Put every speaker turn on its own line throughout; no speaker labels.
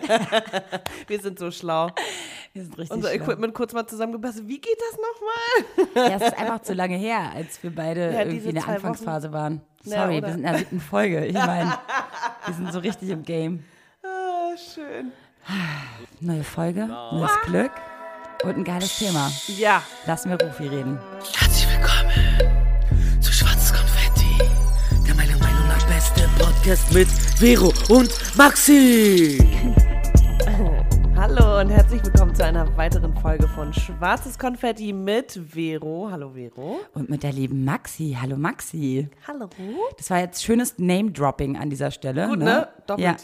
wir sind so schlau.
Wir sind richtig
Unser
schlau.
Equipment kurz mal zusammengebastelt. Wie geht das nochmal?
Ja, es ist einfach zu lange her, als wir beide
Ja,
irgendwie in der Anfangsphase waren.
Ja,
Sorry,
oder?
wir sind in der siebten Folge. Ich meine, wir sind so richtig im Game.
Ah, schön.
Neue Folge, neues Glück und ein geiles Thema.
Ja,
Lassen wir Rufi reden.
Herzlich willkommen zu Schwarzes Konfetti, der meiner Meinung nach beste Podcast mit Vero und Maxi.
Hallo und herzlich willkommen zu einer weiteren Folge von Schwarzes Konfetti mit Vero. Hallo Vero.
Und mit der lieben Maxi. Hallo Maxi.
Hallo.
Das war jetzt schönes Name-Dropping an dieser Stelle.
Gut, ne? Doppelt.
Ja.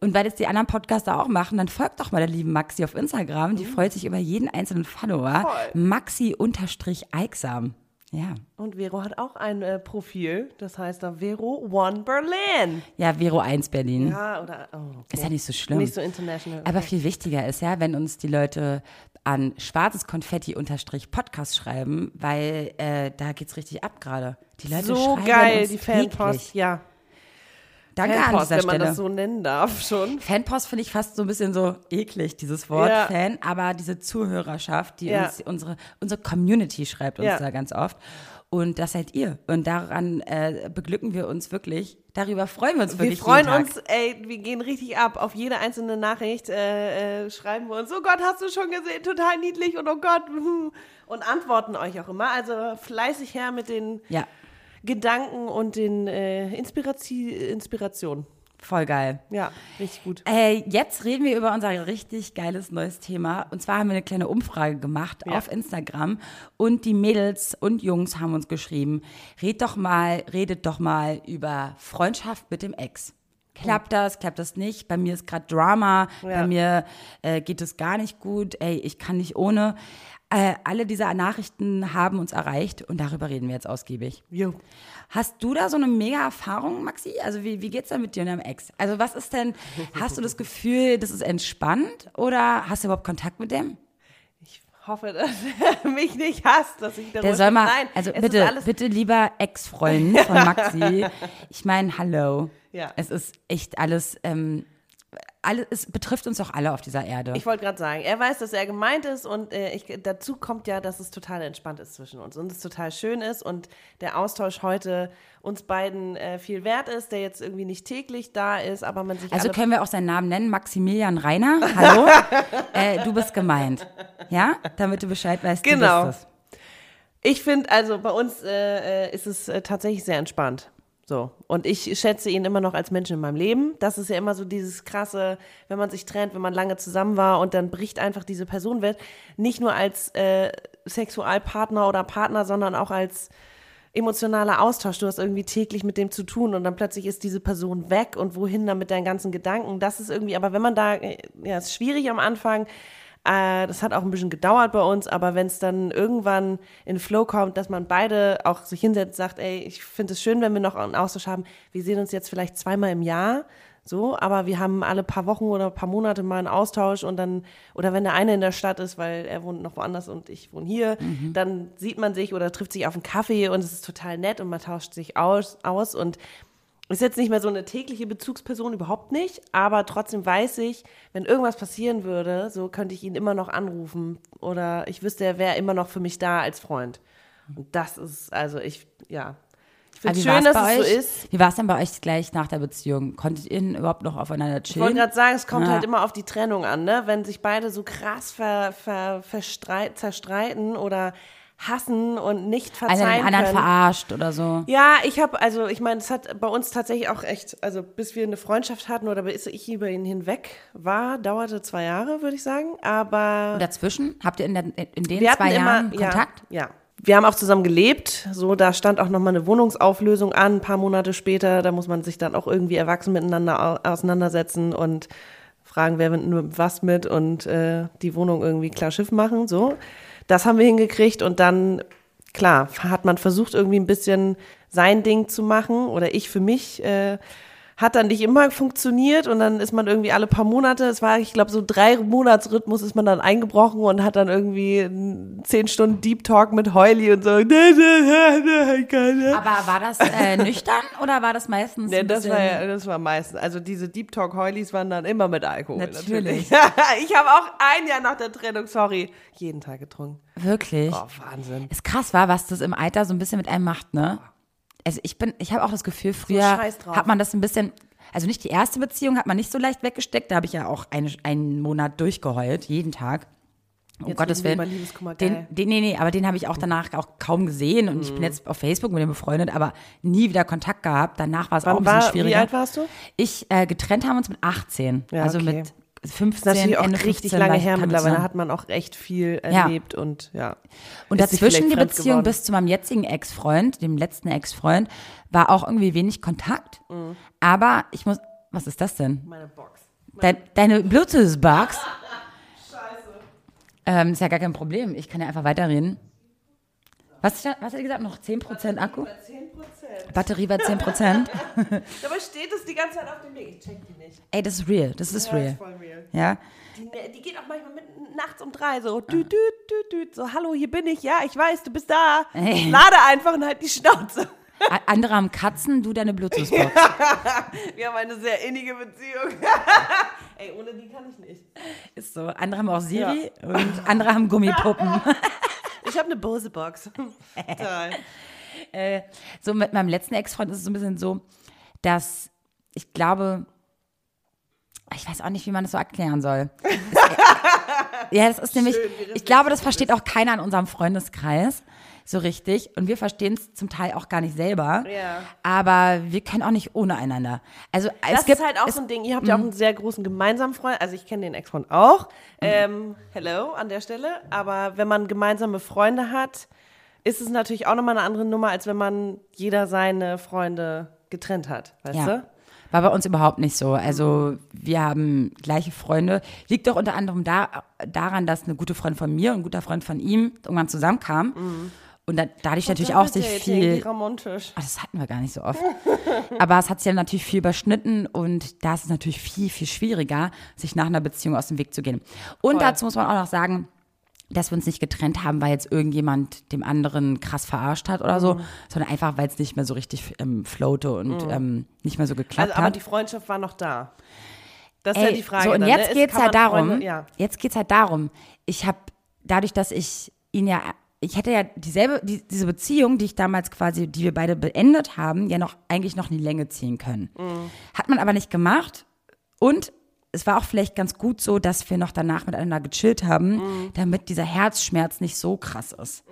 Und weil das die anderen Podcaster auch machen, dann folgt doch mal der lieben Maxi auf Instagram.
Mhm.
Die freut sich über jeden einzelnen Follower. Maxi-Eiksam. Ja.
Und Vero hat auch ein äh, Profil, das heißt da Vero One Berlin.
Ja, Vero 1 Berlin.
Ja, oder, oh, okay.
Ist ja nicht so schlimm.
Nicht so international.
Aber viel wichtiger ist ja, wenn uns die Leute an schwarzes Konfetti unterstrich Podcast schreiben, weil äh, da geht's richtig ab gerade. Die Leute
so
schreiben
geil,
uns
die Fanpost.
täglich.
Ja,
Danke an
Fanpost,
dieser
wenn man
Stelle.
das so nennen darf schon.
Fanpost finde ich fast so ein bisschen so eklig, dieses Wort
Ja.
Fan, aber diese Zuhörerschaft, die
Ja.
uns, unsere, unsere Community schreibt uns
Ja.
da ganz oft. Und das seid ihr. Und daran äh, beglücken wir uns wirklich. Darüber freuen wir uns
Wir
wirklich.
freuen
jeden Tag.
uns, ey, wir gehen richtig ab. Auf jede einzelne Nachricht äh, äh, schreiben wir uns, oh Gott, hast du schon gesehen, total niedlich und oh Gott. Und antworten euch auch immer. Also fleißig her mit den
Ja,
Gedanken und den äh, Inspirati Inspirationen.
voll geil.
Ja, richtig gut.
Äh, jetzt reden wir über unser richtig geiles neues Thema. Und zwar haben wir eine kleine Umfrage gemacht
Ja.
auf Instagram. Und die Mädels und Jungs haben uns geschrieben, red doch mal, redet doch mal über Freundschaft mit dem Ex. Klappt das, klappt das nicht? Bei mir ist gerade Drama,
Ja.
bei mir äh, geht es gar nicht gut, ey, ich kann nicht ohne. Äh, alle diese Nachrichten haben uns erreicht und darüber reden wir jetzt ausgiebig.
Jo.
Hast du da so eine mega Erfahrung, Maxi? Also wie, wie geht's da mit dir und deinem Ex? Also was ist denn, hast du das Gefühl, das ist entspannt oder hast du überhaupt Kontakt mit dem?
Ich hoffe, dass er mich nicht hasst, dass ich darüber
Der soll mal,
Nein,
also bitte, bitte lieber Ex-Freund von Maxi. ich meine, hallo.
Ja.
Es ist echt alles, ähm, alles, es betrifft uns doch alle auf dieser Erde.
Ich wollte gerade sagen, er weiß, dass er gemeint ist und äh, ich, dazu kommt ja, dass es total entspannt ist zwischen uns und es total schön ist und der Austausch heute uns beiden äh, viel wert ist, der jetzt irgendwie nicht täglich da ist, aber man sich
also
alle
können wir auch seinen Namen nennen, Maximilian Reiner. Hallo, äh, du bist gemeint, ja? Damit du Bescheid weißt,
Genau. Ich finde, also bei uns äh, äh, ist es äh, tatsächlich sehr entspannt. So. Und ich schätze ihn immer noch als Menschen in meinem Leben. Das ist ja immer so dieses krasse, wenn man sich trennt, wenn man lange zusammen war und dann bricht einfach diese Person weg. Nicht nur als äh, Sexualpartner oder Partner, sondern auch als emotionaler Austausch. Du hast irgendwie täglich mit dem zu tun und dann plötzlich ist diese Person weg und wohin dann mit deinen ganzen Gedanken. Das ist irgendwie, aber wenn man da, äh, ja, ist schwierig am Anfang. Äh, das hat auch ein bisschen gedauert bei uns, aber wenn es dann irgendwann in Flow kommt, dass man beide auch sich hinsetzt und sagt, ey, ich finde es schön, wenn wir noch einen Austausch haben. Wir sehen uns jetzt vielleicht zweimal im Jahr. So, aber wir haben alle paar Wochen oder paar Monate mal einen Austausch und dann, oder wenn der eine in der Stadt ist, weil er wohnt noch woanders und ich wohne hier, dann sieht man sich oder trifft sich auf einen Kaffee und es ist total nett und man tauscht sich aus, aus und ist jetzt nicht mehr so eine tägliche Bezugsperson, überhaupt nicht, aber trotzdem weiß ich, wenn irgendwas passieren würde, so könnte ich ihn immer noch anrufen oder ich wüsste, er wäre immer noch für mich da als Freund. Und das ist, also ich, ja. Ich finde
wie
schön, dass es so ist.
Wie war es denn bei euch gleich nach der Beziehung? Konntet ihr überhaupt noch aufeinander
Ich wollte
chillen?
gerade sagen, es kommt
Ja.
halt immer auf die Trennung an, ne? Wenn sich beide so krass ver, ver, zerstreiten oder hassen und nicht verzeihen
den anderen
können.
verarscht oder so.
Ja, ich habe, also ich meine, es hat bei uns tatsächlich auch echt, also bis wir eine Freundschaft hatten oder bis ich über ihn hinweg war, dauerte zwei Jahre, würde ich sagen. Aber
Und dazwischen? Habt ihr in, der, in den zwei Jahren
immer
Kontakt?
Ja, ja. Wir haben auch zusammen gelebt. So, da stand auch nochmal eine Wohnungsauflösung an, ein paar Monate später. Da muss man sich dann auch irgendwie erwachsen miteinander au- auseinandersetzen und fragen, wer nimmt nur was mit und äh, die Wohnung irgendwie klar Schiff machen. So, das haben wir hingekriegt und dann klar hat man versucht irgendwie ein bisschen sein Ding zu machen oder ich für mich. Äh, hat dann nicht immer funktioniert und dann ist man irgendwie alle paar Monate, es war, ich glaube, so drei Monatsrhythmus ist man dann eingebrochen und hat dann irgendwie zehn Stunden Deep Talk mit Heuli und so.
Aber war das äh, nüchtern oder war das meistens?
Nee, das war ja, das war meistens. Also diese Deep Talk Heulis waren dann immer mit Alkohol.
Natürlich.
Natürlich. ich habe auch ein Jahr nach der Trennung, sorry, jeden Tag getrunken.
Wirklich?
Oh, Wahnsinn.
Ist krass, war, was das im Alter so ein bisschen mit einem macht, ne? Also ich bin, ich habe auch das Gefühl, früher
drauf.
hat man das ein bisschen, also nicht die erste Beziehung hat man nicht so leicht weggesteckt, da habe ich ja auch eine, einen Monat durchgeheult, jeden Tag. Um
Jetzt
Gottes Willen. Den, den, nee, nee, aber den habe ich auch danach auch kaum gesehen und ich
Mhm.
bin jetzt auf Facebook mit dem befreundet, aber nie wieder Kontakt gehabt. Danach war es auch ein bisschen
war,
schwieriger.
wie alt warst du?
Ich, äh, getrennt haben uns mit 18.
Ja,
also
okay.
mit 15,
Das ist auch
Ende
richtig
15
lange her mittlerweile. hat man auch echt viel
Ja.
erlebt und ja.
Und
Ist sich
dazwischen die Beziehung
geworden.
bis zu meinem jetzigen Ex-Freund, dem letzten Ex-Freund, war auch irgendwie wenig Kontakt.
Mhm.
Aber ich muss, was ist das denn?
Meine Box.
Dein, deine Bluetooth-Box? Ähm, ist ja gar kein Problem. Ich kann ja einfach weiterreden. Was, was hat er gesagt? Noch 10% Akku?
10%.
Batterie bei 10%?
Dabei steht es die ganze Zeit auf dem Weg. Ich check die nicht.
Ey, das ist real. Das ist
Ja,
real.
ist voll real.
Ja?
Die, die geht auch manchmal mit, nachts um drei so, düt, düt, düt, düt, so, hallo, hier bin ich, ja, ich weiß, du bist da.
Ey.
Lade einfach und halt die Schnauze.
Andere haben Katzen, du deine Bluetooth-Box.
Wir haben eine sehr innige Beziehung. Ey, ohne die kann ich nicht.
Ist so. Andere haben auch Siri und andere haben Gummipuppen.
Ich habe eine Bose-Box. Total.
Äh, so mit meinem letzten Ex-Freund ist es so ein bisschen so, dass ich glaube, ich weiß auch nicht, wie man das so erklären soll. Ja, das ist nämlich, ich glaube, das versteht auch keiner in unserem Freundeskreis so richtig und wir verstehen es zum Teil auch gar nicht selber.
Ja.
Aber wir können auch nicht ohne einander. Also
Das
es gibt
ist halt auch
es,
so ein Ding. Ihr habt ja auch einen sehr großen gemeinsamen Freund. Also ich kenne den Ex-Freund auch. Ähm, hello an der Stelle. Aber wenn man gemeinsame Freunde hat, ist es natürlich auch nochmal eine andere Nummer, als wenn man jeder seine Freunde getrennt hat. Weißt
Ja.
du?
War bei uns überhaupt nicht so. Also wir haben gleiche Freunde. Liegt doch unter anderem da, daran, dass eine gute Freundin von mir und ein guter Freund von ihm irgendwann zusammenkamen. Und da, dadurch natürlich auch sich viel.
romantisch.
Ah, das hatten wir gar nicht so oft. Aber es hat sich ja natürlich viel überschnitten und da ist es natürlich viel, viel schwieriger, sich nach einer Beziehung aus dem Weg zu gehen. Und
Voll.
dazu muss man auch noch sagen, dass wir uns nicht getrennt haben, weil jetzt irgendjemand dem anderen krass verarscht hat oder
Mhm.
so, sondern einfach, weil es nicht mehr so richtig ähm, floate und ähm, nicht mehr so geklappt
Also, aber
hat.
die Freundschaft war noch da. Das ist
Ey,
ja die Frage.
so, und
dann,
jetzt
ne?
geht's
Kann
halt darum,
Freunde, ja.
jetzt geht's halt darum, ich habe, dadurch, dass ich ihn ja, ich hätte ja dieselbe, die, diese Beziehung, die ich damals quasi, die wir beide beendet haben, ja noch, eigentlich noch in die Länge ziehen können.
Mhm.
Hat man aber nicht gemacht und es war auch vielleicht ganz gut so, dass wir noch danach miteinander gechillt haben,
Mhm.
damit dieser Herzschmerz nicht so krass ist.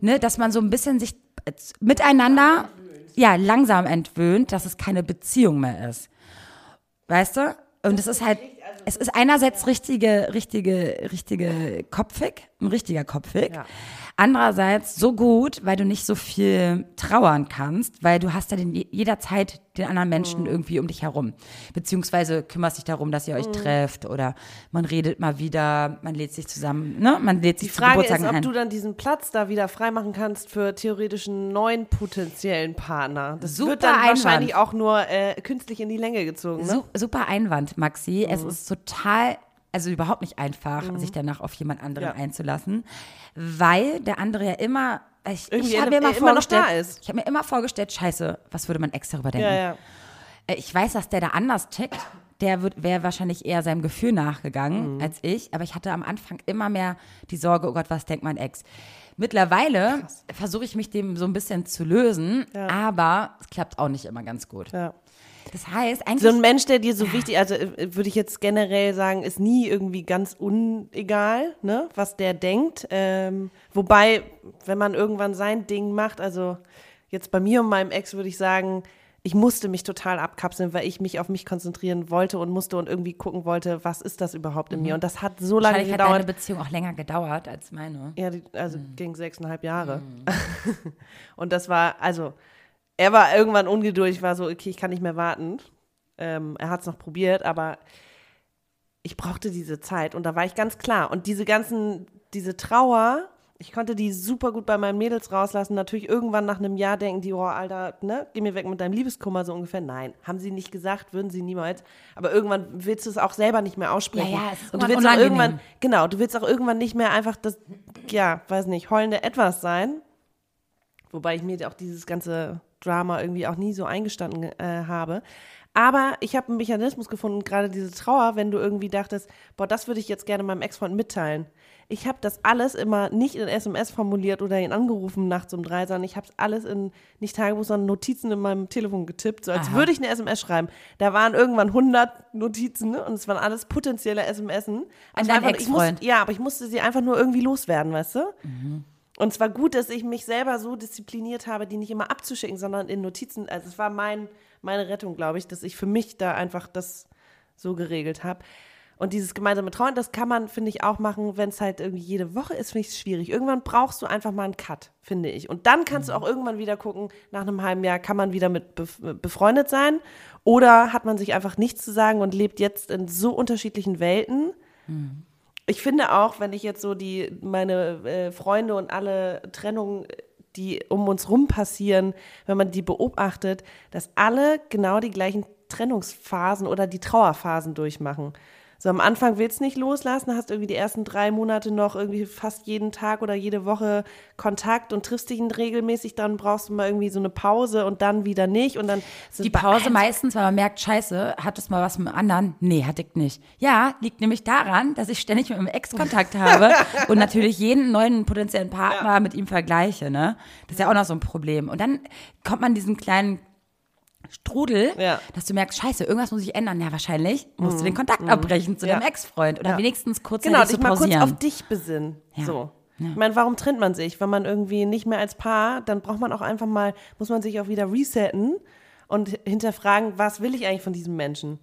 Ne, dass man so ein bisschen sich äh, miteinander, ja, langsam entwöhnt, dass es keine Beziehung mehr ist. Weißt du? Und es ist halt, es ist einerseits richtige, richtige, richtige Kopfig, ein richtiger Kopfig.
Ja.
Andererseits so gut, weil du nicht so viel trauern kannst, weil du hast ja den, jederzeit den anderen
Mhm.
Menschen irgendwie um dich herum. Beziehungsweise kümmerst dich darum, dass ihr
Mhm.
euch trefft oder man redet mal wieder, man lädt sich zusammen, ne? Man lädt sich
Die
zu
Frage ist, ob
ein.
du dann diesen Platz da wieder freimachen kannst für theoretischen neuen potenziellen Partner. Das
Super
wird dann
Einwand.
wahrscheinlich auch nur äh, künstlich in die Länge gezogen. Ne?
Su super Einwand, Maxi. Es
Mhm.
ist total, also überhaupt nicht einfach, sich danach auf jemand anderen
Ja.
einzulassen, weil der andere ja immer, ich,
Irgendwie
ich habe mir
immer-
immer
immer noch
vorgestellt,
da ist.
ich habe mir immer vorgestellt, scheiße, was würde mein Ex darüber denken?
Ja, ja.
Äh, Ich weiß, dass der da anders tickt. Der wäre wahrscheinlich eher seinem Gefühl nachgegangen
Mhm.
als ich. Aber ich hatte am Anfang immer mehr die Sorge, oh Gott, was denkt mein Ex? Mittlerweile versuche ich mich dem so ein bisschen zu lösen, aber es klappt auch nicht immer ganz gut.
ja.
Das heißt, eigentlich
So ein Mensch, der dir so wichtig, also äh, würde ich jetzt generell sagen, ist nie irgendwie ganz unegal, ne, was der denkt. Ähm, wobei, wenn man irgendwann sein Ding macht, also jetzt bei mir und meinem Ex würde ich sagen, ich musste mich total abkapseln, weil ich mich auf mich konzentrieren wollte und musste und irgendwie gucken wollte, was ist das überhaupt in mir. Und das hat so lange
Wahrscheinlich hat deine
gedauert.
Beziehung auch länger gedauert als meine.
Ja, die, also ging sechseinhalb Jahre. und das war, also, er war irgendwann ungeduldig, war so, okay, ich kann nicht mehr warten. Ähm, er hat es noch probiert, aber ich brauchte diese Zeit und da war ich ganz klar. Und diese ganzen, diese Trauer Ich konnte die super gut bei meinen Mädels rauslassen. Natürlich irgendwann nach einem Jahr denken die, oh, Alter, ne, geh mir weg mit deinem Liebeskummer so ungefähr. Nein, haben sie nicht gesagt, würden sie niemals. Aber irgendwann willst du es auch selber nicht mehr aussprechen.
Ja, ja, es ist
Und du willst auch irgendwann, genau, du willst auch irgendwann nicht mehr einfach das, ja, weiß nicht, heulende Etwas sein. Wobei ich mir auch dieses ganze Drama irgendwie auch nie so eingestanden äh, habe. Aber ich habe einen Mechanismus gefunden, gerade diese Trauer, wenn du irgendwie dachtest, boah, das würde ich jetzt gerne meinem Ex-Freund mitteilen. Ich habe das alles immer nicht in SMS formuliert oder ihn angerufen nachts um drei, sondern ich habe es alles in, nicht Tagebuch, sondern Notizen in meinem Telefon getippt, so als
Aha.
würde ich eine SMS schreiben. Da waren irgendwann 100 Notizen ne? und es waren alles potenzielle SMSen.
An
Es
deinen Ex-Freund?
Ja, aber ich musste sie einfach nur irgendwie loswerden, weißt du? Und es war gut, dass ich mich selber so diszipliniert habe, die nicht immer abzuschicken, sondern in Notizen. Also es war mein, meine Rettung, glaube ich, dass ich für mich da einfach das so geregelt habe. Und dieses gemeinsame Trauen, das kann man, finde ich, auch machen, wenn es halt irgendwie jede Woche ist, finde ich es schwierig. Irgendwann brauchst du einfach mal einen Cut, finde ich. Und dann kannst du auch irgendwann wieder gucken, nach einem halben Jahr kann man wieder mit bef befreundet sein oder hat man sich einfach nichts zu sagen und lebt jetzt in so unterschiedlichen Welten. Ich finde auch, wenn ich jetzt so die meine äh, Freunde und alle Trennungen, die um uns rum passieren, wenn man die beobachtet, dass alle genau die gleichen Trennungsphasen oder die Trauerphasen durchmachen. So am Anfang willst du nicht loslassen, hast irgendwie die ersten drei Monate noch irgendwie fast jeden Tag oder jede Woche Kontakt und triffst dich regelmäßig, dann brauchst du mal irgendwie so eine Pause und dann wieder nicht und dann
Die Pause meistens, weil man merkt, scheiße, hat es mal was mit dem anderen? Nee, hatte ich nicht. Ja, liegt nämlich daran, dass ich ständig mit meinem Ex Kontakt habe und natürlich jeden neuen potenziellen Partner mit ihm vergleiche, ne? Das ist ja auch noch so ein Problem. Und dann kommt man diesen kleinen Strudel,
Ja.
dass du merkst, scheiße, irgendwas muss ich ändern. Ja, wahrscheinlich musst du den Kontakt abbrechen zu
Mhm. Ja.
deinem Ex-Freund oder
Ja.
wenigstens kurz
Genau, dich mal kurz auf dich besinnen. So. Ich meine, warum trennt man sich? Wenn man irgendwie nicht mehr als Paar, dann braucht man auch einfach mal, muss man sich auch wieder resetten und hinterfragen, was will ich eigentlich von diesem Menschen?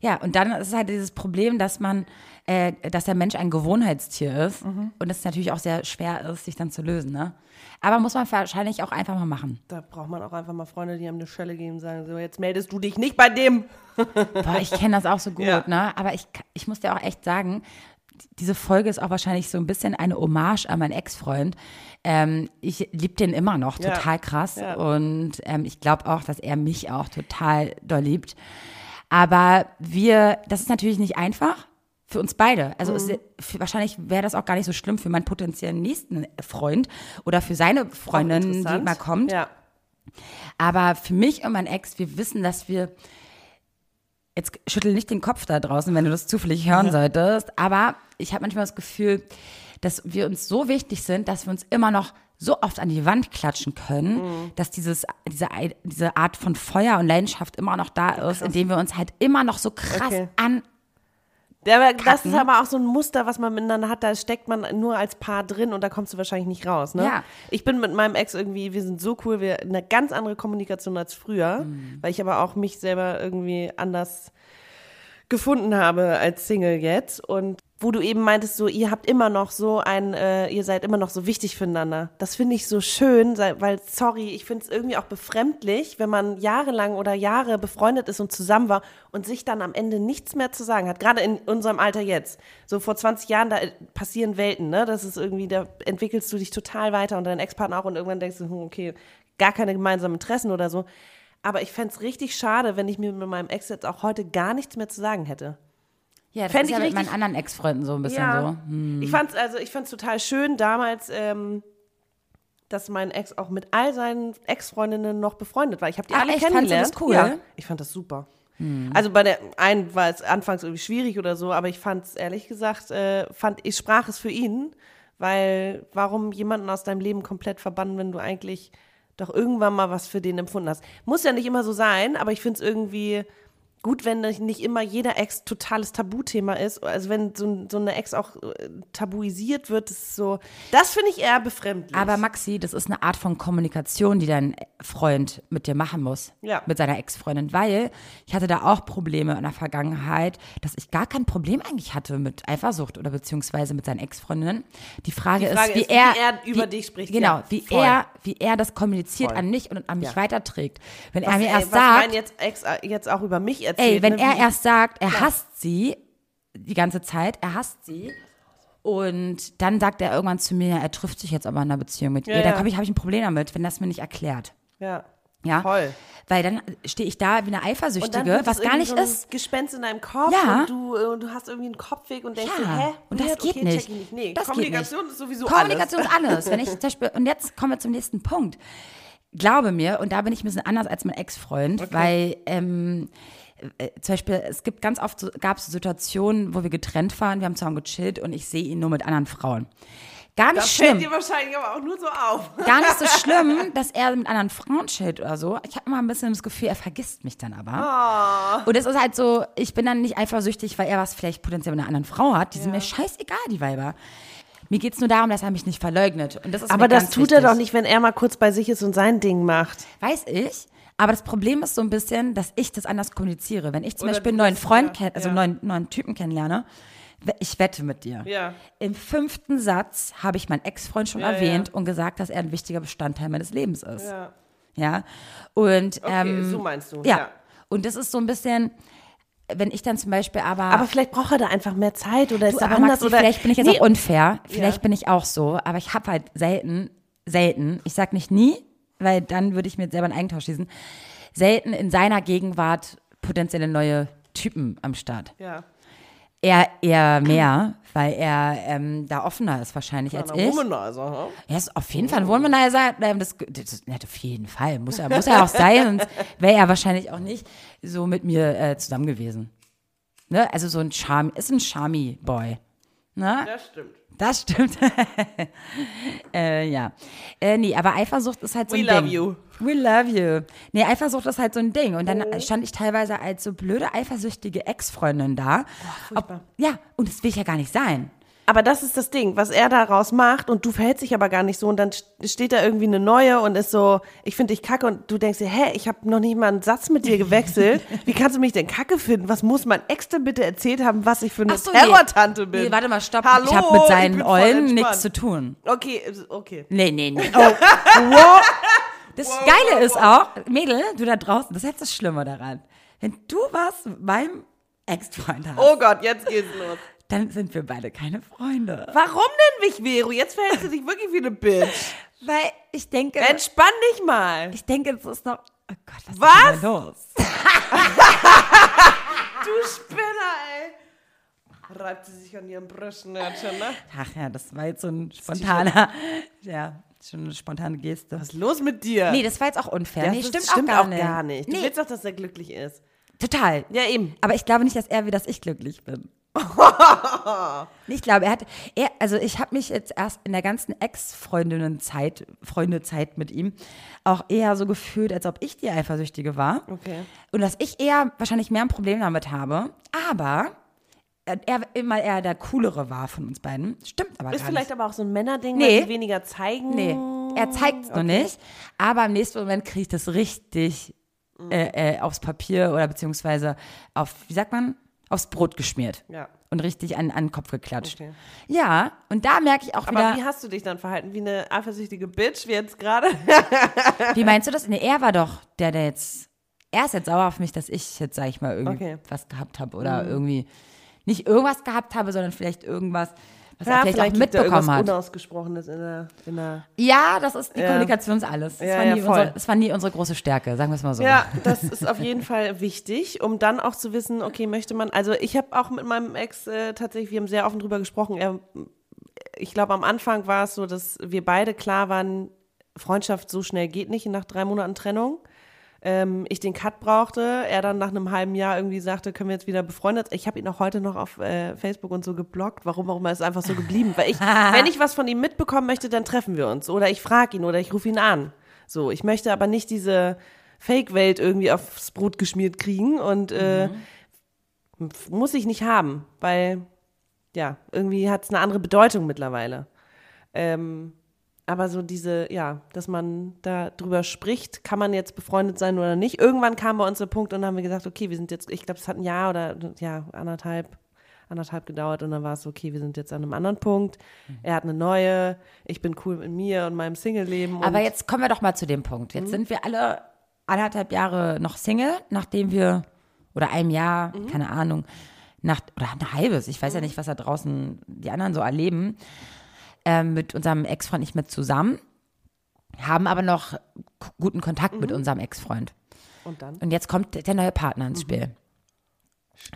Ja, und dann ist es halt dieses Problem, dass man, äh, dass der Mensch ein Gewohnheitstier ist
Mhm.
und es natürlich auch sehr schwer ist, sich dann zu lösen, ne? Aber muss man wahrscheinlich auch einfach mal machen.
Da braucht man auch einfach mal Freunde, die einem eine Schelle geben und sagen, so, jetzt meldest du dich nicht bei dem.
Boah, ich kenne das auch so gut,
Ja.
ne? Aber ich, ich muss dir auch echt sagen, diese Folge ist auch wahrscheinlich so ein bisschen eine Hommage an meinen Ex-Freund. Ähm, ich liebe den immer noch
Ja.
total krass
Ja.
und ähm, ich glaube auch, dass er mich auch total doll liebt. Aber wir, das ist natürlich nicht einfach für uns beide. Also es,
Mhm.
für, wahrscheinlich wäre das auch gar nicht so schlimm für meinen potenziellen nächsten Freund oder für seine Freundin, die mal kommt.
Ja.
Aber für mich und mein Ex, wir wissen, dass wir. Jetzt schüttel nicht den Kopf da draußen, wenn du das zufällig hören solltest. Aber ich habe manchmal das Gefühl, dass wir uns so wichtig sind, dass wir uns immer noch so oft an die Wand klatschen können,
Mhm.
dass dieses, diese, diese Art von Feuer und Leidenschaft immer noch da ist, indem wir uns halt immer noch so krass
Okay.
an.
Der, das ist aber auch so ein Muster, was man miteinander hat. Da steckt man nur als Paar drin und da kommst du wahrscheinlich nicht raus. Ne?
Ja.
Ich bin mit meinem Ex irgendwie, wir sind so cool, wir eine ganz andere Kommunikation als früher,
Mhm.
weil ich aber auch mich selber irgendwie anders gefunden habe als Single jetzt. Und wo du eben meintest, so, ihr habt immer noch so ein, äh, ihr seid immer noch so wichtig füreinander. Das finde ich so schön, weil, sorry, ich finde es irgendwie auch befremdlich, wenn man jahrelang oder Jahre befreundet ist und zusammen war und sich dann am Ende nichts mehr zu sagen hat. Gerade in unserem Alter jetzt. So vor 20 Jahren, da äh, passieren Welten, ne? Das ist irgendwie, da entwickelst du dich total weiter und dein Ex-Partner auch und irgendwann denkst du, hm, okay, gar keine gemeinsamen Interessen oder so. Aber ich fände es richtig schade, wenn ich mir mit meinem Ex jetzt auch heute gar nichts mehr zu sagen hätte.
Ja, das
Fänd
ist
ich
ja mit meinen anderen Ex-Freunden so ein bisschen so. Hm.
Ich fand's also, ich fand's total schön damals, ähm, dass mein Ex auch mit all seinen Ex-Freundinnen noch befreundet war. Ich habe die
Ach,
alle
echt? Fandst du das
kennengelernt.
cool?
Ja, ich fand das super. Also bei der einen war es anfangs irgendwie schwierig oder so, aber ich fand es ehrlich gesagt, äh, fand ich sprach es für ihn, weil warum jemanden aus deinem Leben komplett verbannen, wenn du eigentlich doch irgendwann mal was für den empfunden hast. Muss ja nicht immer so sein, aber ich finde es irgendwie gut, wenn nicht immer jeder Ex totales Tabuthema ist. Also wenn so, so eine Ex auch äh, tabuisiert wird, das ist so, das finde ich eher befremdlich.
Aber Maxi, das ist eine Art von Kommunikation, die dein Freund mit dir machen muss.
Ja.
Mit seiner Ex-Freundin. Weil ich hatte da auch Probleme in der Vergangenheit, dass ich gar kein Problem eigentlich hatte mit Eifersucht oder beziehungsweise mit seinen Ex-Freundinnen. Die Frage,
Die Frage
ist, wie
ist, wie
er,
er über dich spricht.
Genau,
Ja,
wie
voll.
er, wie er das kommuniziert
Voll.
an mich und an mich
Ja.
weiterträgt. Wenn
was,
er mir
ey,
erst sagt,
jetzt Ex äh, jetzt auch über mich erzählt.
Ey, wenn
ne,
er erst sagt, er hasst sie die ganze Zeit, er hasst sie Und dann sagt er irgendwann zu mir, er trifft sich jetzt aber in einer Beziehung mit
Ja,
ihr. Da
ja.
habe ich, hab ich ein Problem damit, wenn das mir nicht erklärt.
Ja.
Ja?
Voll.
Weil dann stehe ich da wie eine Eifersüchtige, was gar nicht
so ein
ist.
Gespenst in deinem Kopf
Ja.
und du, äh, und du hast irgendwie einen Kopfweg und denkst
Ja,
dir, hä?
und das geht
okay,
nicht.
nicht. Nee,
Das geht
Kommunikation
nicht.
ist sowieso
Kommunikation
alles.
ist alles. Wenn ich zum Beispiel, und jetzt kommen wir zum nächsten Punkt. Glaube mir, und da bin ich ein bisschen anders als mein Ex-Freund, weil ähm, äh, zum Beispiel, es gibt ganz oft, gab es Situationen, wo wir getrennt waren, wir haben zusammen gechillt und ich sehe ihn nur mit anderen Frauen. Gar nicht
Das
schlimm.
fällt dir wahrscheinlich aber auch nur so auf.
Gar nicht so schlimm, dass er mit anderen Frauen chillt oder so. Ich habe immer ein bisschen das Gefühl, er vergisst mich dann aber.
Ah.
Und es ist halt so, ich bin dann nicht eifersüchtig, weil er was vielleicht potenziell mit einer anderen Frau hat. Die sind mir scheißegal, die Weiber. Mir geht's nur darum, dass er mich nicht verleugnet. Und das ist
Aber das tut er
wichtig.
doch nicht, wenn er mal kurz bei sich ist und sein Ding macht.
Weiß ich. Aber das Problem ist so ein bisschen, dass ich das anders kommuniziere. Wenn ich zum
Oder
Beispiel einen neuen
das-
Freund
ja,
also
ja.
einen neuen, neuen Typen kennenlerne, ich wette mit dir.
Ja.
Im fünften Satz habe ich meinen Ex-Freund schon
Ja,
erwähnt
ja.
und gesagt, dass er ein wichtiger Bestandteil meines Lebens ist.
Ja.
Ja. Und
Okay,
ähm,
so meinst du,
Ja. Und das ist so ein bisschen, wenn ich dann zum Beispiel aber.
Aber vielleicht braucht er da einfach mehr Zeit oder ist
du,
er
aber
anders
Maxi,
oder
vielleicht bin ich jetzt
Nee,
auch unfair. Vielleicht
Ja.
bin ich auch so. Aber ich habe halt selten, selten, ich sag nicht nie, weil dann würde ich mir selber einen Eigentausch schießen, selten in seiner Gegenwart potenzielle neue Typen am Start.
Ja.
Er eher mehr, weil er ähm, da offener ist wahrscheinlich als ich.
Womanizer, ha?
Er ist auf jeden Fall ein Womanizer. Ähm, Das, das, ja, auf jeden Fall. Muss er, muss er auch sein, sonst wäre er wahrscheinlich auch nicht so mit mir äh, zusammen gewesen. Ne? Also so ein Charme, ist ein Charmy-Boy. Ne?
Das stimmt.
Das stimmt. äh, ja. Äh, nee, aber Eifersucht ist halt so
We
ein
love
Ding.
you.
We love you. Nee, Eifersucht ist halt so ein Ding. Und dann
Oh.
stand ich teilweise als so blöde, eifersüchtige Ex-Freundin da.
furchtbar.
ja, und das will ich ja gar nicht sein.
Aber das ist das Ding, was er daraus macht und du verhältst dich aber gar nicht so und dann st- steht da irgendwie eine neue und ist so, ich finde dich kacke und du denkst dir, hä, ich habe noch nicht mal einen Satz mit dir gewechselt. Wie kannst du mich denn kacke finden? Was muss mein Ex denn bitte erzählt haben, was ich für eine
Ach so, nee.
Terrortante bin?
Nee, warte mal, stopp.
Hallo,
ich habe mit seinen Eulen nichts zu tun.
Okay, okay.
Nee, nee, nee. Oh, wow. Das Geile ist auch, Mädel, du da draußen, das ist jetzt das Schlimme daran. Wenn du was meinem Ex-Freund hast,
Oh Gott, jetzt geht's los.
Dann sind wir beide keine Freunde.
Warum denn mich, Vero? Jetzt verhältst du dich wirklich wie eine Bitch.
Weil ich denke,
Entspann dich mal.
ich denke, es ist noch, oh Gott, was,
Was?
ist denn los?
Du Spinner, ey. Reibt sie sich an ihren Brustnörtchen, ne?
Ach ja, das war jetzt so ein spontaner, ja, schon eine spontane Geste.
Was ist los mit dir?
Nee, das war jetzt auch unfair.
das
nee, stimmt,
stimmt
auch gar nicht.
nicht. Du
Nee,
willst doch, dass er glücklich ist.
total.
Ja, eben.
Aber ich glaube nicht, dass er will, dass ich glücklich bin. Ich glaube, er hat, er, also ich habe mich jetzt erst in der ganzen Ex-Freundinnen-Zeit, Freundezeit mit ihm, auch eher so gefühlt, als ob ich die Eifersüchtige war.
Okay.
Und dass ich eher wahrscheinlich mehr ein Problem damit habe. Aber er immer eher der Coolere war von uns beiden. Stimmt aber
Ist vielleicht
nicht.
aber auch so ein Männerding,
Nee.
weil die weniger zeigen.
Nee, er zeigt es noch nicht. Aber im nächsten Moment kriege ich das richtig
Mhm.
äh, äh, aufs Papier oder beziehungsweise auf, wie sagt man, aufs Brot geschmiert.
Ja.
Und richtig an, an den Kopf geklatscht.
Okay.
Ja, und da merke ich auch
Aber
wieder.
wie hast du dich dann verhalten? Wie eine eifersüchtige Bitch, wie jetzt gerade?
Wie meinst du das? Nee, er war doch der, der jetzt. Er ist jetzt sauer auf mich, dass ich jetzt, sag ich mal, irgendwie
Okay. Mhm.
was gehabt habe oder irgendwie nicht irgendwas gehabt habe, sondern vielleicht irgendwas, was er vielleicht, auch
liegt da
mitbekommen hat.
Unausgesprochenes in der, in der
Ja, das ist die
Ja.
Kommunikation ist alles. Das,
Ja,
war
ja,
nie
voll.
unsere, das war nie unsere große Stärke, sagen wir es mal so.
Ja, das ist auf jeden Fall wichtig, um dann auch zu wissen, okay, möchte man, also ich habe auch mit meinem Ex äh, tatsächlich, wir haben sehr offen drüber gesprochen. Er, ich glaube, am Anfang war es so, dass wir beide klar waren, Freundschaft so schnell geht nicht nach drei Monaten Trennung. Ähm, ich den Cut brauchte, er dann nach einem halben Jahr irgendwie sagte, können wir jetzt wieder befreundet. Ich habe ihn auch heute noch auf äh, Facebook und so geblockt. Warum auch immer ist einfach so geblieben. Weil ich, wenn ich was von ihm mitbekommen möchte, dann treffen wir uns. Oder ich frage ihn oder ich rufe ihn an. So, ich möchte aber nicht diese Fake-Welt irgendwie aufs Brot geschmiert kriegen und äh, muss ich nicht haben, weil ja, irgendwie hat es eine andere Bedeutung mittlerweile. Ähm, aber so diese, ja, dass man da drüber spricht, kann man jetzt befreundet sein oder nicht. Irgendwann kam bei uns der Punkt und dann haben wir gesagt, okay, wir sind jetzt, ich glaube, es hat ein Jahr oder ja, anderthalb, anderthalb gedauert und dann war es okay, wir sind jetzt an einem anderen Punkt. Er hat eine neue, ich bin cool mit mir und meinem Single-Leben.
Aber jetzt kommen wir doch mal zu dem Punkt.
Mhm.
Jetzt sind wir alle anderthalb Jahre noch Single, nachdem wir, oder einem Jahr,
Mhm.
keine Ahnung, nach, oder ein halbes, ich weiß ja nicht, was da draußen die anderen so erleben, ähm, mit unserem Ex-Freund nicht mehr zusammen, haben aber noch guten Kontakt mit unserem Ex-Freund.
Und dann?
Und jetzt kommt der neue Partner ins Spiel.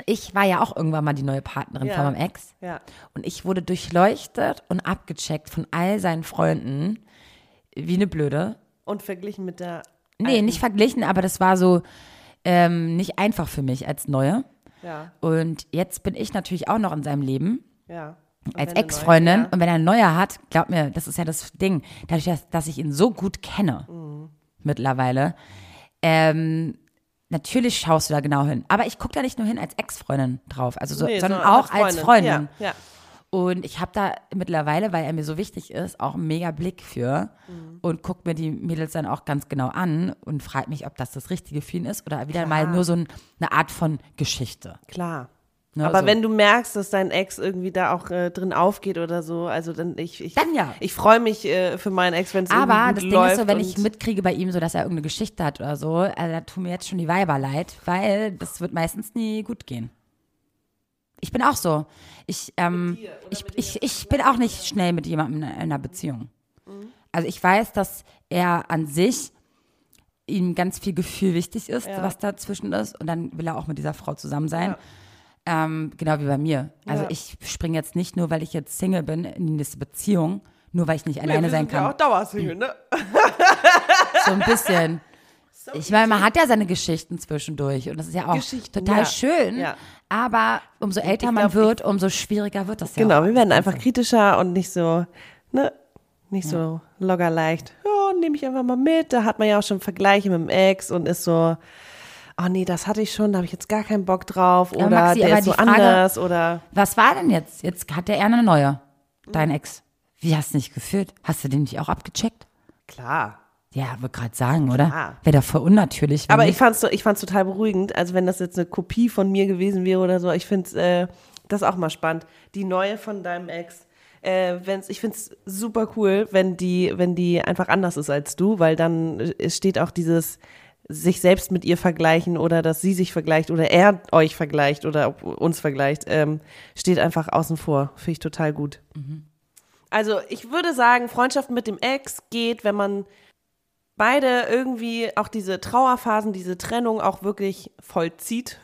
Ich war ja auch irgendwann mal die neue Partnerin
Ja.
von meinem Ex.
Ja.
Und ich wurde durchleuchtet und abgecheckt von all seinen Freunden wie eine Blöde.
Und verglichen mit der.
Nee,
alten.
nicht verglichen, aber das war so ähm, nicht einfach für mich als Neue.
Ja,
Und jetzt bin ich natürlich auch noch in seinem Leben
ja. Und
als Ex-Freundin.
neue-
Und wenn er ein neuer hat, glaub mir, das ist ja das Ding, dadurch, dass, dass ich ihn so gut kenne
Mhm.
mittlerweile, ähm, natürlich schaust du da genau hin. Aber ich gucke da nicht nur hin als Ex-Freundin drauf, also so,
Nee,
sondern
so
auch als Freundin.
Ja, ja.
Und ich habe da mittlerweile, weil er mir so wichtig ist, auch einen mega Blick für
Mhm.
und gucke mir die Mädels dann auch ganz genau an und frage mich, ob das das Richtige für ihn ist oder wieder
Klar.
mal nur so ein, eine Art von Geschichte.
Klar.
Ne,
Aber
so.
wenn du merkst, dass dein Ex irgendwie da auch äh, drin aufgeht oder so, also dann ich ich,
Dann ja.
ich freue mich äh, für meinen Ex, wenn es
Aber das Ding ist so, wenn ich mitkriege bei ihm so, dass er irgendeine Geschichte hat oder so, also da tun mir jetzt schon die Weiber leid, weil das wird meistens nie gut gehen. Ich bin auch so. Ich, ähm, ich, ich, ich bin auch nicht schnell mit jemandem in einer Beziehung.
Mhm.
Also ich weiß, dass er an sich ihm ganz viel Gefühl wichtig ist,
Ja.
was dazwischen ist. Und dann will er auch mit dieser Frau zusammen sein. Ähm, genau wie bei mir. Also
Ja.
ich springe jetzt nicht nur, weil ich jetzt Single bin, in die nächste Beziehung, nur weil ich nicht
Nee,
alleine
wir
sein kann.
Ja auch Dauersingle, ne?
So ein bisschen. Ich meine, man hat ja seine Geschichten zwischendurch und das ist ja auch total
ja.
schön.
Ja.
Aber umso älter man
glaub,
wird, umso schwieriger wird das ja.
Genau,
auch.
wir werden einfach kritischer und nicht so, ne, nicht so locker leicht. Ja, nehme ich einfach mal mit. Da hat man ja auch schon Vergleiche mit dem Ex und ist so, oh nee, das hatte ich schon, da habe ich jetzt gar keinen Bock drauf. Oder
Maxi,
der ist so
Frage-
anders oder.
Was war denn jetzt? Jetzt hat der eher eine neue, dein Ex. Wie hast du dich gefühlt? Hast du den nicht auch abgecheckt?
Klar.
Ja, würde gerade sagen, oder?
Klar.
Wäre doch voll unnatürlich.
Aber ich
nicht.
fand's so, ich fand's total beruhigend. Also wenn das jetzt eine Kopie von mir gewesen wäre oder so, ich finde äh, das auch mal spannend. Die neue von deinem Ex. Äh, wenn's, ich find's super cool, wenn die, wenn die einfach anders ist als du, weil dann äh, steht auch dieses sich selbst mit ihr vergleichen oder dass sie sich vergleicht oder er euch vergleicht oder ob- uns vergleicht, ähm, steht einfach außen vor. Finde ich total gut. Also ich würde sagen, Freundschaft mit dem Ex geht, wenn man beide irgendwie auch diese Trauerphasen, diese Trennung auch wirklich vollzieht.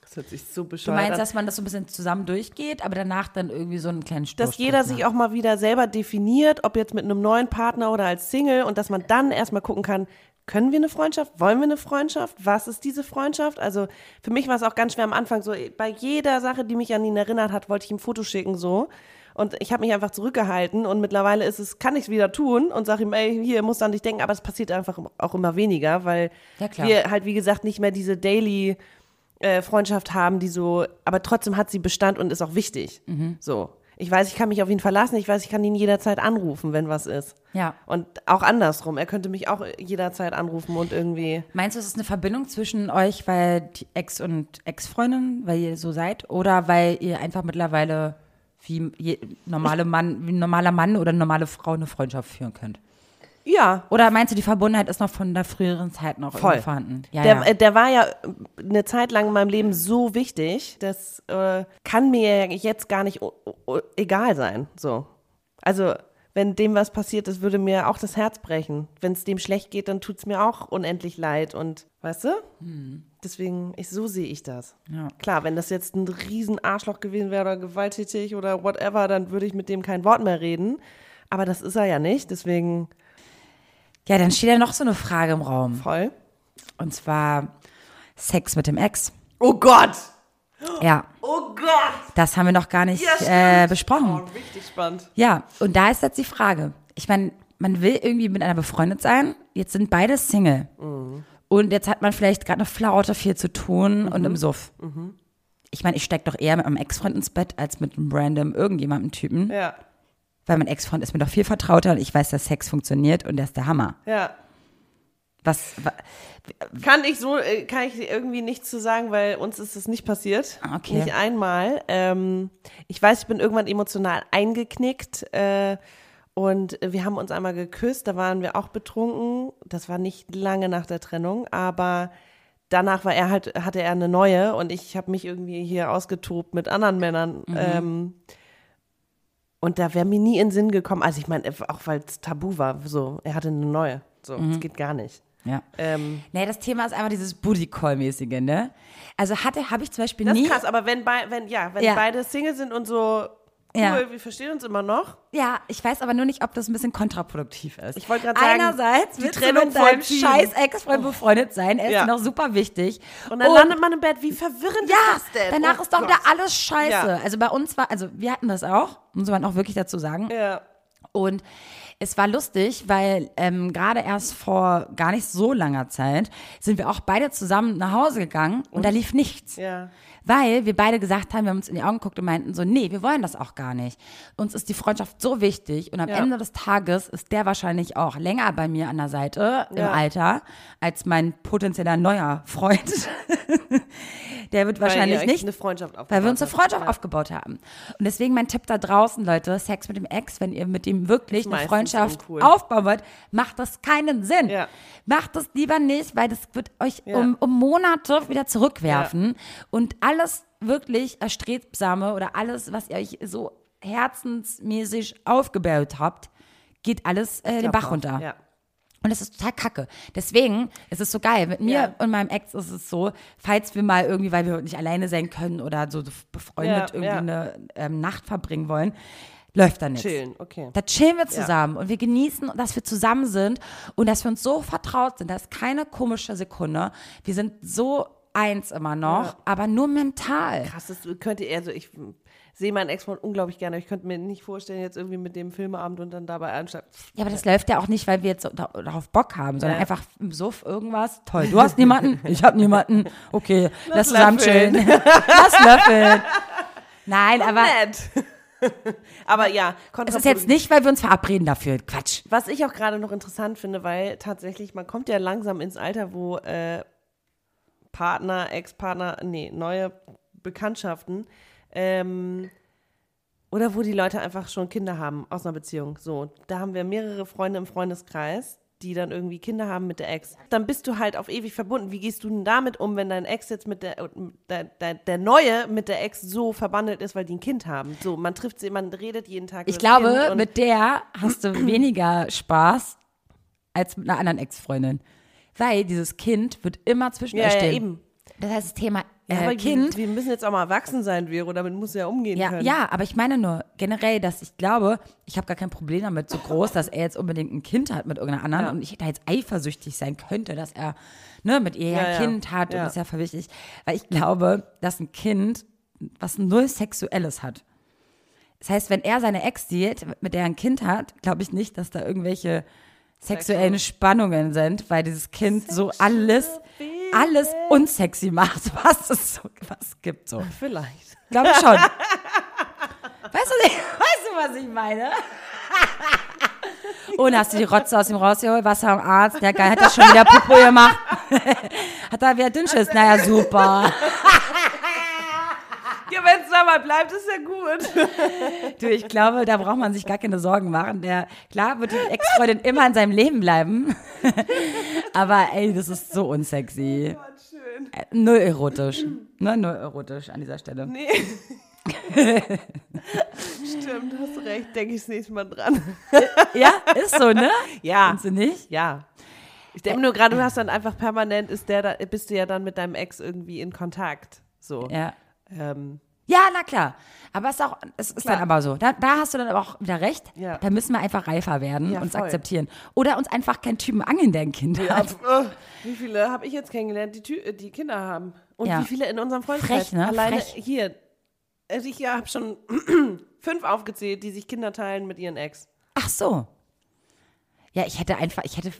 Das hört sich so
Du
bescheuert
meinst,
an.
dass man das so ein bisschen zusammen durchgeht, aber danach dann irgendwie so einen kleinen Stoß
dass jeder sich auch mal wieder selber definiert, ob jetzt mit einem neuen Partner oder als Single und dass man dann erstmal gucken kann, können wir eine Freundschaft? Wollen wir eine Freundschaft? Was ist diese Freundschaft? Also für mich war es auch ganz schwer am Anfang so, bei jeder Sache, die mich an ihn erinnert hat, wollte ich ihm ein Foto schicken so. Und ich habe mich einfach zurückgehalten und mittlerweile ist es, kann ich es wieder tun und sage ihm, ey, hier musst du an dich denken, aber es passiert einfach auch immer weniger, weil
Ja,
wir halt, wie gesagt, nicht mehr diese Daily äh, Freundschaft haben, die so, aber trotzdem hat sie Bestand und ist auch wichtig.
Mhm.
So. Ich weiß, ich kann mich auf ihn verlassen. Ich weiß, ich kann ihn jederzeit anrufen, wenn was ist.
Ja.
Und auch andersrum. Er könnte mich auch jederzeit anrufen und irgendwie.
Meinst du, es ist eine Verbindung zwischen euch, weil die Ex und Ex-Freundin, weil ihr so seid, oder weil ihr einfach mittlerweile wie normale Mann, wie ein normaler Mann oder eine normale Frau eine Freundschaft führen könnt?
Ja.
Oder meinst du, die Verbundenheit ist noch von der früheren Zeit noch
Voll.
vorhanden? Ja,
Der,
ja.
der war ja eine Zeit lang in meinem Leben so wichtig, das äh, kann mir jetzt gar nicht egal sein. So. Also, wenn dem was passiert ist, würde mir auch das Herz brechen. Wenn es dem schlecht geht, dann tut es mir auch unendlich leid. Und weißt du? Deswegen, ich, so sehe ich das.
Ja.
Klar, wenn das jetzt ein riesen Arschloch gewesen wäre oder gewalttätig oder whatever, dann würde ich mit dem kein Wort mehr reden. Aber das ist er ja nicht, deswegen
ja, dann steht ja noch so eine Frage im Raum.
voll.
Und zwar Sex mit dem Ex.
Oh Gott!
Ja,
Oh Gott!
das haben wir noch gar nicht
Ja,
äh, besprochen.
Oh, richtig spannend.
Ja, und da ist jetzt die Frage. Ich meine, man will irgendwie mit einer befreundet sein. Jetzt sind beide Single. Und jetzt hat man vielleicht gerade eine Flaute, viel zu tun und im Suff. Ich meine, ich steig doch eher mit meinem Ex-Freund ins Bett als mit einem random irgendjemandem Typen.
Ja,
Weil mein Ex-Freund ist mir doch viel vertrauter und ich weiß, dass Sex funktioniert und der ist der Hammer.
ja.
Was, wa-
Kann ich so, äh, kann ich irgendwie nichts zu sagen, weil uns ist es nicht passiert.
Okay.
Nicht einmal. Ähm, ich weiß, ich bin irgendwann emotional eingeknickt. Äh, und wir haben uns einmal geküsst, da waren wir auch betrunken. Das war nicht lange nach der Trennung, aber danach war er halt, hatte er eine neue und ich habe mich irgendwie hier ausgetobt mit anderen Männern.
Mhm.
Ähm, und da wäre mir nie in den Sinn gekommen, also ich meine, auch weil es tabu war, so, er hatte eine neue. So,
Mhm.
das geht gar nicht.
Ja.
Ähm,
Nee, das Thema ist einfach dieses Booty Call-mäßige, ne? Also hatte, habe ich zum Beispiel
das
nie.
ist krass, aber wenn, bei, wenn, ja, wenn
Ja.
beide Single sind und so cool,
Ja.
wir verstehen uns immer noch.
Ja, ich weiß aber nur nicht, ob das ein bisschen kontraproduktiv ist.
Ich wollte gerade sagen,
Einerseits
die
willst du
Trennung
mit deinem
vollziehen. Oh.
scheiß Ex-Freund befreundet sein, er ist
Ja.
noch super wichtig.
Und dann landet man im Bett, wie verwirrend
ja,
ist das denn?
danach
Oh
ist doch
Gott.
wieder alles scheiße.
Ja.
Also bei uns war, also wir hatten das auch, muss man auch wirklich dazu sagen.
Ja.
Und es war lustig, weil ähm, gerade erst vor gar nicht so langer Zeit sind wir auch beide zusammen nach Hause gegangen und da lief nichts.
Ja.
Weil wir beide gesagt haben, wir haben uns in die Augen geguckt und meinten so, nee, wir wollen das auch gar nicht. Uns ist die Freundschaft so wichtig und am
Ja.
Ende des Tages ist der wahrscheinlich auch länger bei mir an der Seite im
Ja.
Alter als mein potenzieller neuer Freund. der wird wahrscheinlich
weil euch
nicht
eine Freundschaft aufgebaut
weil wir uns eine. Freundschaft
Ja.
aufgebaut haben. Und deswegen mein Tipp da draußen, Leute, Sex mit dem Ex, wenn ihr mit ihm wirklich eine Freundschaft
uncool.
aufbauen wollt, macht das keinen Sinn.
Ja.
Macht das lieber nicht, weil das wird euch um, um Monate wieder zurückwerfen. Und alles wirklich Erstrebsame oder alles, was ihr euch so herzensmäßig aufgebaut habt, geht alles äh, den Bach runter.
Ja.
Und das ist total kacke. Deswegen ist es so geil. Mit mir
Ja.
und meinem Ex ist es so, falls wir mal irgendwie, weil wir nicht alleine sein können oder so befreundet
Ja,
irgendwie
ja.
eine ähm, Nacht verbringen wollen, läuft da nichts.
Chillen, okay.
Da chillen wir zusammen und wir genießen, dass wir zusammen sind und dass wir uns so vertraut sind. Da ist keine komische Sekunde. Wir sind so eins immer noch,
Ja.
aber nur mental.
Krass, das könnte also ich sehe meinen Ex-Freund unglaublich gerne, ich könnte mir nicht vorstellen, jetzt irgendwie mit dem Filmeabend und dann dabei anstatt.
Ja, aber das läuft ja auch nicht, weil wir jetzt so da- darauf Bock haben, sondern
Ja.
einfach im Suff irgendwas. Toll, du hast niemanden, ich habe niemanden. Okay, lass, zusammen
löffeln.
chillen. lass löffeln. Nein, aber
Nett. aber ja,
es ist jetzt nicht, weil wir uns verabreden dafür. Quatsch.
Was ich auch gerade noch interessant finde, weil tatsächlich, man kommt ja langsam ins Alter, wo äh, Partner, Ex-Partner, nee, neue Bekanntschaften, ähm, oder wo die Leute einfach schon Kinder haben aus einer Beziehung. So, da haben wir mehrere Freunde im Freundeskreis, die dann irgendwie Kinder haben mit der Ex. Dann bist du halt auf ewig verbunden. Wie gehst du denn damit um, wenn dein Ex jetzt mit der, der, der, der Neue mit der Ex so verbandelt ist, weil die ein Kind haben? So, man trifft sie, man redet jeden Tag
Ich glaube, mit der hast du weniger Spaß als mit einer anderen Ex-Freundin. Weil dieses Kind wird immer zwischen
Ja,
euch
ja,
stehen.
eben.
Das heißt, das Thema äh,
Ja, aber
Kind
Wir, wir müssen jetzt auch mal erwachsen sein, Vero, damit muss ja umgehen
Ja,
können.
ja, aber ich meine nur generell, dass ich glaube, ich habe gar kein Problem damit so groß, dass er jetzt unbedingt ein Kind hat mit irgendeiner anderen
Ja.
und ich da jetzt eifersüchtig sein könnte, dass er ne, mit ihr ja
Ja,
ein
ja.
Kind hat
Ja.
und das ist ja voll wichtig, weil ich glaube, dass ein Kind was null Sexuelles hat. Das heißt, wenn er seine Ex sieht, mit der er ein Kind hat, glaube ich nicht, dass da irgendwelche sexuellen Spannungen sind, weil dieses Kind so alles, alles unsexy macht, was es so was gibt. So.
Vielleicht.
Glaube ich schon. weißt, du, weißt du, was ich meine? Und hast du die Rotze aus dem rausgeholt? Wasser am Arzt? Ja, geil, hat er schon wieder Popo gemacht? hat er wieder Dünnschiss? Naja, super.
Ja, wenn es dabei bleibt, ist ja gut.
Du, ich glaube, da braucht man sich gar keine Sorgen machen. Der, klar wird die Ex-Freundin immer in seinem Leben bleiben. Aber ey, das ist so unsexy.
Schön.
Äh, Null erotisch. Ne, null erotisch an dieser Stelle.
Nee. Stimmt, hast recht. Denke ich das nächste Mal dran.
Ja, ist so, ne?
Ja.
Findest du nicht?
Ja. Ich denke nur gerade, du hast dann einfach permanent, ist der da, bist du ja dann mit deinem Ex irgendwie in Kontakt. So.
Ja.
Ähm,
Ja, na klar. Aber es ist, auch, es ist dann aber so. Da, da hast du dann aber auch wieder recht.
Ja.
Da müssen wir einfach reifer werden,
Ja,
uns
voll.
akzeptieren. Oder uns einfach keinen Typen angeln, der ein Kind hat.
äh, wie viele habe ich jetzt kennengelernt, die, Tü- die Kinder haben? Und
Ja.
wie viele in unserem Freundeskreis?
Frech, ne?
Alleine
Frech.
hier. Also ich habe schon fünf aufgezählt, die sich Kinder teilen mit ihren Ex.
Ach so. Ja, ich hätte einfach, ich hätte,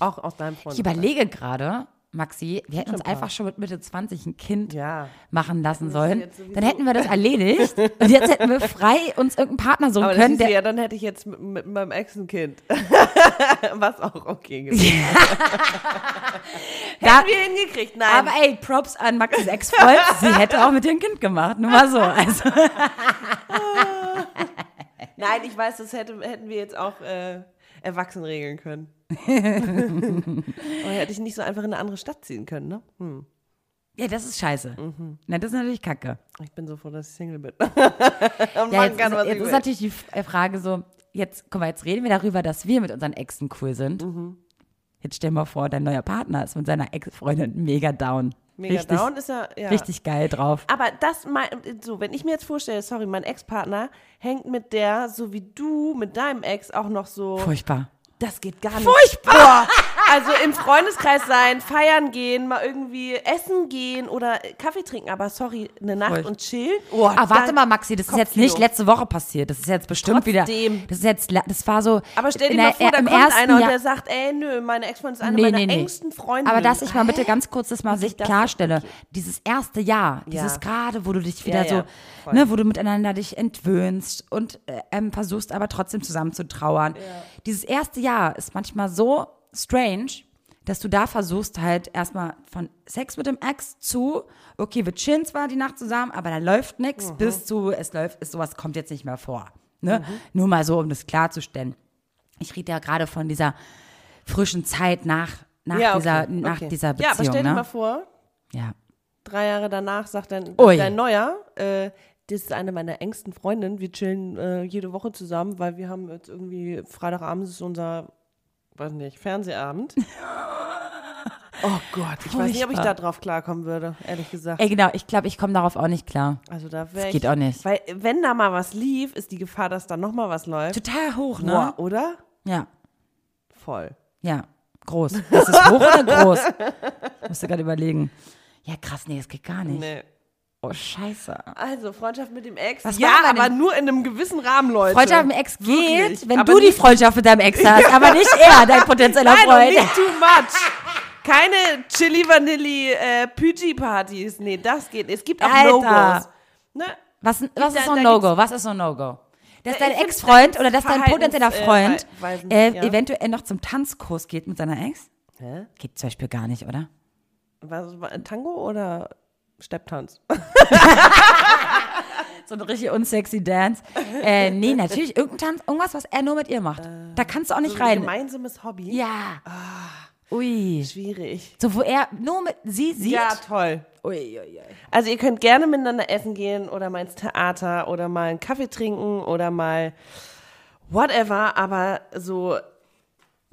Auch aus deinem
ich
Freundeskreis.
überlege gerade, Maxi, wir hätten uns einfach schon mit Mitte 20 ein Kind
Ja.
machen lassen sollen. Dann hätten wir das erledigt. Und jetzt hätten wir frei uns irgendeinen Partner suchen
Aber
können,
ja, dann hätte ich jetzt mit, mit meinem Ex ein Kind. Was auch okay gewesen.
da,
Hätten wir hingekriegt, nein.
aber ey, Props an Maxis Ex-Freund, sie hätte auch mit ein Kind gemacht. Nur mal so. Also,
nein, ich weiß, das hätte, hätten wir jetzt auch äh, erwachsen regeln können. Oh, hätte ich nicht so einfach in eine andere Stadt ziehen können, ne? Hm.
Ja, das ist scheiße.
Mhm.
Na, das ist natürlich kacke.
Ich bin so froh, dass ich Single bin. Und
Ja, jetzt,
kann,
ist,
was
jetzt ist
will.
natürlich die äh, Frage so, jetzt, guck mal, jetzt reden wir darüber, dass wir mit unseren Exen cool sind.
Mhm.
Jetzt stell mal vor, dein neuer Partner ist mit seiner Ex-Freundin mega down.
Mega
richtig,
down ist er, ja.
richtig geil drauf.
Aber das, mein, so, wenn ich mir jetzt vorstelle, sorry, mein Ex-Partner hängt mit der, so wie du, mit deinem Ex auch noch so.
Furchtbar.
Das geht gar nicht.
Furchtbar!
Boah. Also im Freundeskreis sein, feiern gehen, mal irgendwie essen gehen oder Kaffee trinken, aber sorry, eine Nacht
Furcht-
und chillen. Oh,
Ah, warte mal, Maxi, das ist jetzt nicht letzte Woche passiert. Das ist jetzt bestimmt wieder.
Trotzdem.
Das ist jetzt, das war so.
Aber stell dir mal vor, da kommt einer und
Jahr-
der sagt, ey, nö, meine Ex-Freundin ist eine
Nee,
meiner
nee,
engsten Freundinnen.
Aber dass ich mal bitte ganz kurz das mal sich klarstelle.
okay.
Dieses erste Jahr,
Ja.
dieses gerade, wo du dich wieder
Ja,
so,
ja, voll.
ne, wo du miteinander dich entwöhnst und äh, ähm, versuchst aber trotzdem zusammen zu trauern. Dieses erste Jahr ist manchmal so strange, dass du da versuchst halt erstmal von Sex mit dem Ex zu, okay, wir chillen zwar die Nacht zusammen, aber da läuft nichts,
Mhm.
bis zu, es läuft, ist, sowas kommt jetzt nicht mehr vor. Ne?
Mhm.
Nur mal so, um das klarzustellen. Ich rede ja gerade von dieser frischen Zeit nach, nach,
Ja, okay,
dieser, nach
okay.
dieser
Ja,
Beziehung.
aber stell dir
ne?
mal vor,
ja.
drei Jahre danach sagt dein,
Ui.
dein Neuer, äh, das ist eine meiner engsten Freundinnen. Wir chillen äh, jede Woche zusammen, weil wir haben jetzt irgendwie Freitagabend ist unser, weiß nicht, Fernsehabend. oh Gott, ich weiß nicht, ob ich da drauf klarkommen würde, ehrlich gesagt.
Ey, genau, ich glaube, ich komme darauf auch nicht klar.
Also da wäre
geht auch nicht.
Weil wenn da mal was lief, ist die Gefahr, dass da noch mal was läuft.
Total hoch, ne?
Boah, oder?
Ja,
Voll.
ja, groß. Ist es hoch oder groß? Ich musste gerade überlegen. Ja, krass, nee, das geht gar nicht.
Nee.
Oh, scheiße.
Also, Freundschaft mit dem Ex.
Was
ja, aber nur in einem gewissen Rahmen, Leute.
Freundschaft mit dem Ex geht,
Wirklich.
wenn du die Freundschaft mit deinem Ex hast, aber nicht er, dein potenzieller
Nein, und
Freund.
nicht too much. Keine Chili Vanilli äh, Pyji Partys. Nee, das geht. nicht. Es gibt auch. No-Gos. Ne?
Was, was ist so ein No-Go? Was ist so ein No-Go? Dass dein Ex-Freund oder dass dein potenzieller
Verhaltens-
Freund
äh,
äh,
ja.
eventuell noch zum Tanzkurs geht mit seiner Ex?
Hä?
Geht zum Beispiel gar nicht, oder?
Was, Tango oder Stepptanz?
So ein richtig unsexy Dance. Äh, nee, natürlich irgendein Tanz, irgendwas, was er nur mit ihr macht. da kannst du auch nicht
So ein
rein.
gemeinsames Hobby?
Ja.
Ah.
Ui.
Schwierig.
So, wo er nur mit sie sieht.
Ja, toll.
Ui, ui, ui.
Also ihr könnt gerne miteinander essen gehen oder mal ins Theater oder mal einen Kaffee trinken oder mal whatever, aber so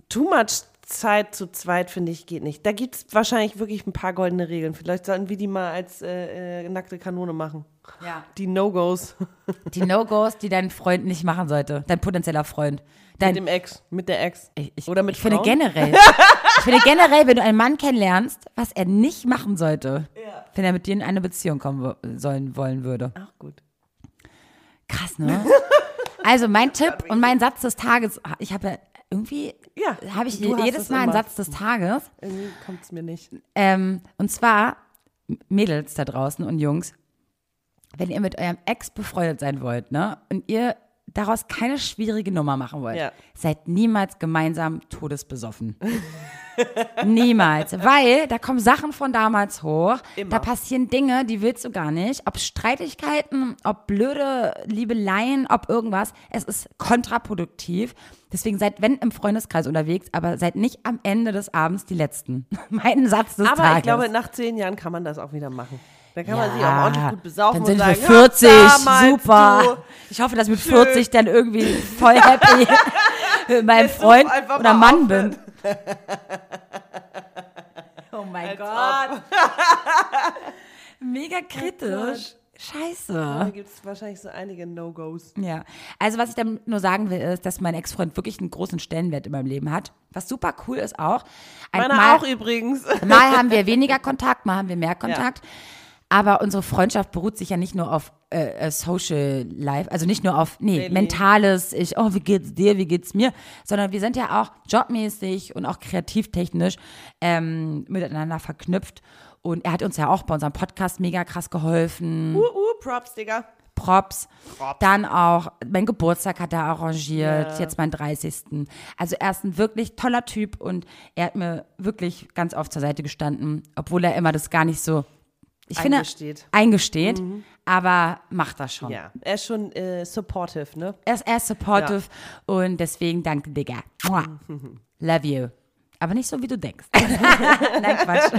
too much Zeit zu zweit, finde ich, geht nicht. Da gibt es wahrscheinlich wirklich ein paar goldene Regeln. Vielleicht sollten wir die mal als äh, äh, nackte Kanone machen.
Ja.
Die No-Gos
Die No-Gos, die dein Freund nicht machen sollte. Dein potenzieller Freund.
mit
Dein,
dem Ex, mit der Ex.
ich, ich,
oder mit
ich finde generell, ich finde generell, wenn du einen Mann kennenlernst, was er nicht machen sollte, wenn er mit dir in eine Beziehung kommen sollen wollen würde.
Ach gut.
Krass, ne? Also mein Tipp und mein Satz des Tages, ich habe ja irgendwie,
Ja,
habe ich jedes
es
Mal einen. Satz des Tages.
Irgendwie kommt es mir nicht.
Ähm, und zwar, Mädels da draußen und Jungs, wenn ihr mit eurem Ex befreundet sein wollt, ne, und ihr daraus keine schwierige Nummer machen wollt,
Ja.
seid niemals gemeinsam todesbesoffen. niemals. Weil da kommen Sachen von damals hoch.
Immer.
Da passieren Dinge, die willst du gar nicht. Ob Streitigkeiten, ob blöde Liebeleien, ob irgendwas. Es ist kontraproduktiv. Deswegen seid, wenn im Freundeskreis unterwegs, aber seid nicht am Ende des Abends die Letzten. mein Satz des
Aber
Tages.
ich glaube, nach zehn Jahren kann man das auch wieder machen. Da kann man
Ja,
sich auch ordentlich gut besaufen
Dann sind
und
wir
sagen,
40,
"Ja, damals,
super.
Du,
Ich hoffe, dass mit 40 dann irgendwie voll happy mit meinem Freund oder Mann bin. oh mein Gott. Mega kritisch. Scheiße.
Da gibt es wahrscheinlich so einige No-Gos.
Ja, also was ich damit nur sagen will, ist, dass mein Ex-Freund wirklich einen großen Stellenwert in meinem Leben hat. Was super cool ist auch. Ein
Meiner auch übrigens.
mal haben wir weniger Kontakt, mal haben wir mehr Kontakt. Aber unsere Freundschaft beruht sich ja nicht nur auf äh, äh, Social Life, also nicht nur auf, nee,
Daily.
mentales, ich, oh, wie geht's dir, wie geht's mir, sondern wir sind ja auch jobmäßig und auch kreativtechnisch ähm, miteinander verknüpft. Und er hat uns ja auch bei unserem Podcast mega krass geholfen.
Uh, uh, Props, Digga.
Props. Dann auch, mein Geburtstag hat er arrangiert,
Ja.
jetzt mein 30. Also er ist ein wirklich toller Typ und er hat mir wirklich ganz oft zur Seite gestanden, obwohl er immer das gar nicht so, ich
Eingesteht.
finde, eingesteht, aber macht das schon.
Ja, er ist schon äh, supportive, ne?
Er ist, er ist supportive und deswegen danke, Digga. Mua. Love you. Aber nicht so, wie du denkst. Nein, Quatsch.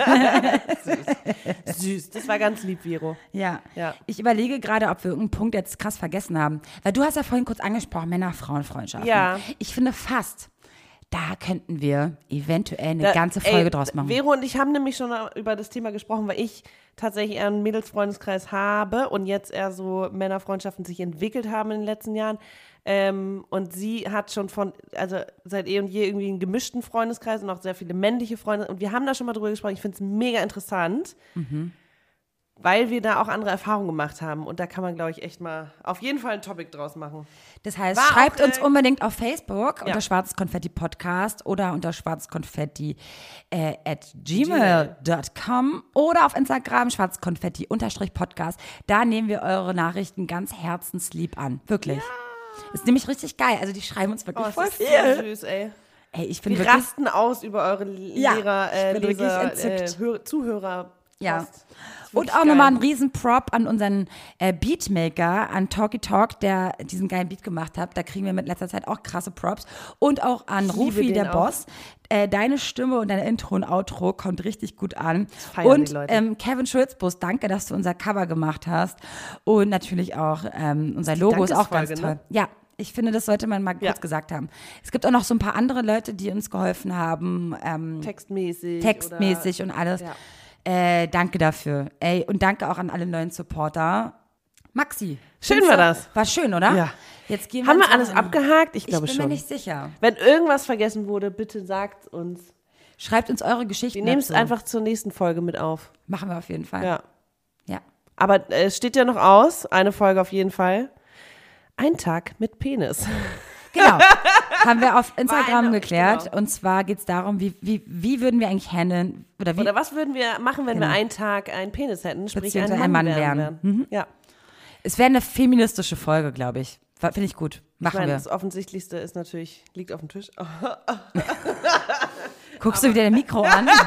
Süß. Das war ganz lieb, Vero.
Ja.
Ja.
Ich überlege gerade, ob wir irgendeinen Punkt jetzt krass vergessen haben. Weil du hast ja vorhin kurz angesprochen, Männer-Frauen-Freundschaften.
Ja.
Ich finde fast, da könnten wir eventuell eine
Da-
ganze Folge
ey,
draus machen.
Vero und ich haben nämlich schon über das Thema gesprochen, weil ich tatsächlich eher einen Mädelsfreundeskreis habe und jetzt eher so Männerfreundschaften sich entwickelt haben in den letzten Jahren. Ähm, und sie hat schon von, also seit eh und je irgendwie einen gemischten Freundeskreis und auch sehr viele männliche Freunde. Und wir haben da schon mal drüber gesprochen. Ich finde es mega interessant, weil wir da auch andere Erfahrungen gemacht haben. Und da kann man, glaube ich, echt mal auf jeden Fall ein Topic draus machen.
Das heißt,
War
schreibt uns
äh,
unbedingt auf Facebook
Ja.
unter Schwarzes Konfetti Podcast oder unter schwarzkonfetti äh, at gmail.com oder auf Instagram schwarzkonfetti unterstrich Podcast. Da nehmen wir eure Nachrichten ganz herzenslieb an. Wirklich. Ist nämlich richtig geil. Also die schreiben uns wirklich
Oh,
voll viel.
so süß, ey.
Ey, ich bin
Wir
wirklich
rasten aus über eure
Ja,
Lehrer,
ich
äh, Leser, äh, Hör Zuhörer.
Ja. Und auch nochmal ein riesen Prop an unseren äh, Beatmaker, an Talky Talk, der diesen geilen Beat gemacht hat. Da kriegen wir mit letzter Zeit auch krasse Props. Und auch an
liebe
Rufi, der
auch.
Boss. Äh, deine Stimme und deine Intro und Outro kommt richtig gut an. Und ähm, Kevin Schulzbus, danke, dass du unser Cover gemacht hast. Und natürlich auch ähm, unser Logo ist auch ganz toll.
ne?
Ja. Ich finde, das sollte man mal kurz
Ja.
gesagt haben. Es gibt auch noch so ein paar andere Leute, die uns geholfen haben. Ähm,
Textmäßig.
textmäßig und alles.
Ja.
Äh, danke dafür. Ey, und danke auch an alle neuen Supporter. Maxi.
Schön war das.
War schön, oder?
Ja.
Jetzt gehen
Oder? Haben wir alles
Wochenende.
abgehakt? Ich
Ich
glaube
bin
schon.
mir nicht sicher.
Wenn irgendwas vergessen wurde, bitte sagt uns.
Schreibt uns eure Geschichten.
Wir nehmen es einfach zur nächsten Folge mit auf.
Machen wir auf jeden Fall.
Ja.
ja.
Aber äh, es steht ja noch aus, eine Folge auf jeden Fall. Ein Tag mit Penis.
Genau. Haben wir auf Instagram
eine-
geklärt.
genau.
Und zwar geht es darum, wie, wie, wie würden wir eigentlich handeln, oder wie,
Oder was würden wir machen, wenn
Genau.
wir einen Tag einen Penis hätten, sprich
Beziehungsweise
ein
ein
Mann,
Mann
wären?
wären. Mhm.
Ja.
es wäre eine feministische Folge, glaube ich. Finde ich gut.
Ich
Machen
meine,
wir.
das Offensichtlichste ist natürlich, liegt auf dem Tisch.
Guckst du wieder dein Mikro an?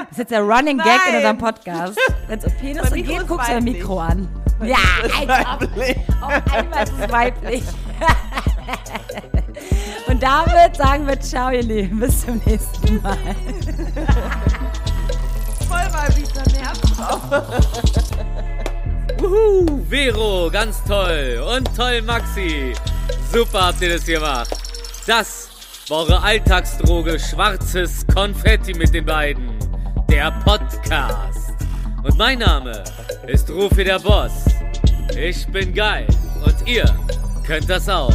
Das ist jetzt der Running Gag in unserem Podcast. Wenn es um
Mikro
geht, guckst du dein. Mikro an. Ja, als ob. Auf einmal ist es weiblich. Und damit sagen wir Ciao, ihr Lieben. Bis zum nächsten Mal.
voll weiblich, nervt.
Wuhu, Vero, ganz toll. Und toll, Maxi. Super habt ihr das gemacht. Das war eure Alltagsdroge Schwarzes Konfetti mit den beiden. Der Podcast. Und mein Name ist Rufi der Boss. Ich bin geil. Und ihr könnt das auch.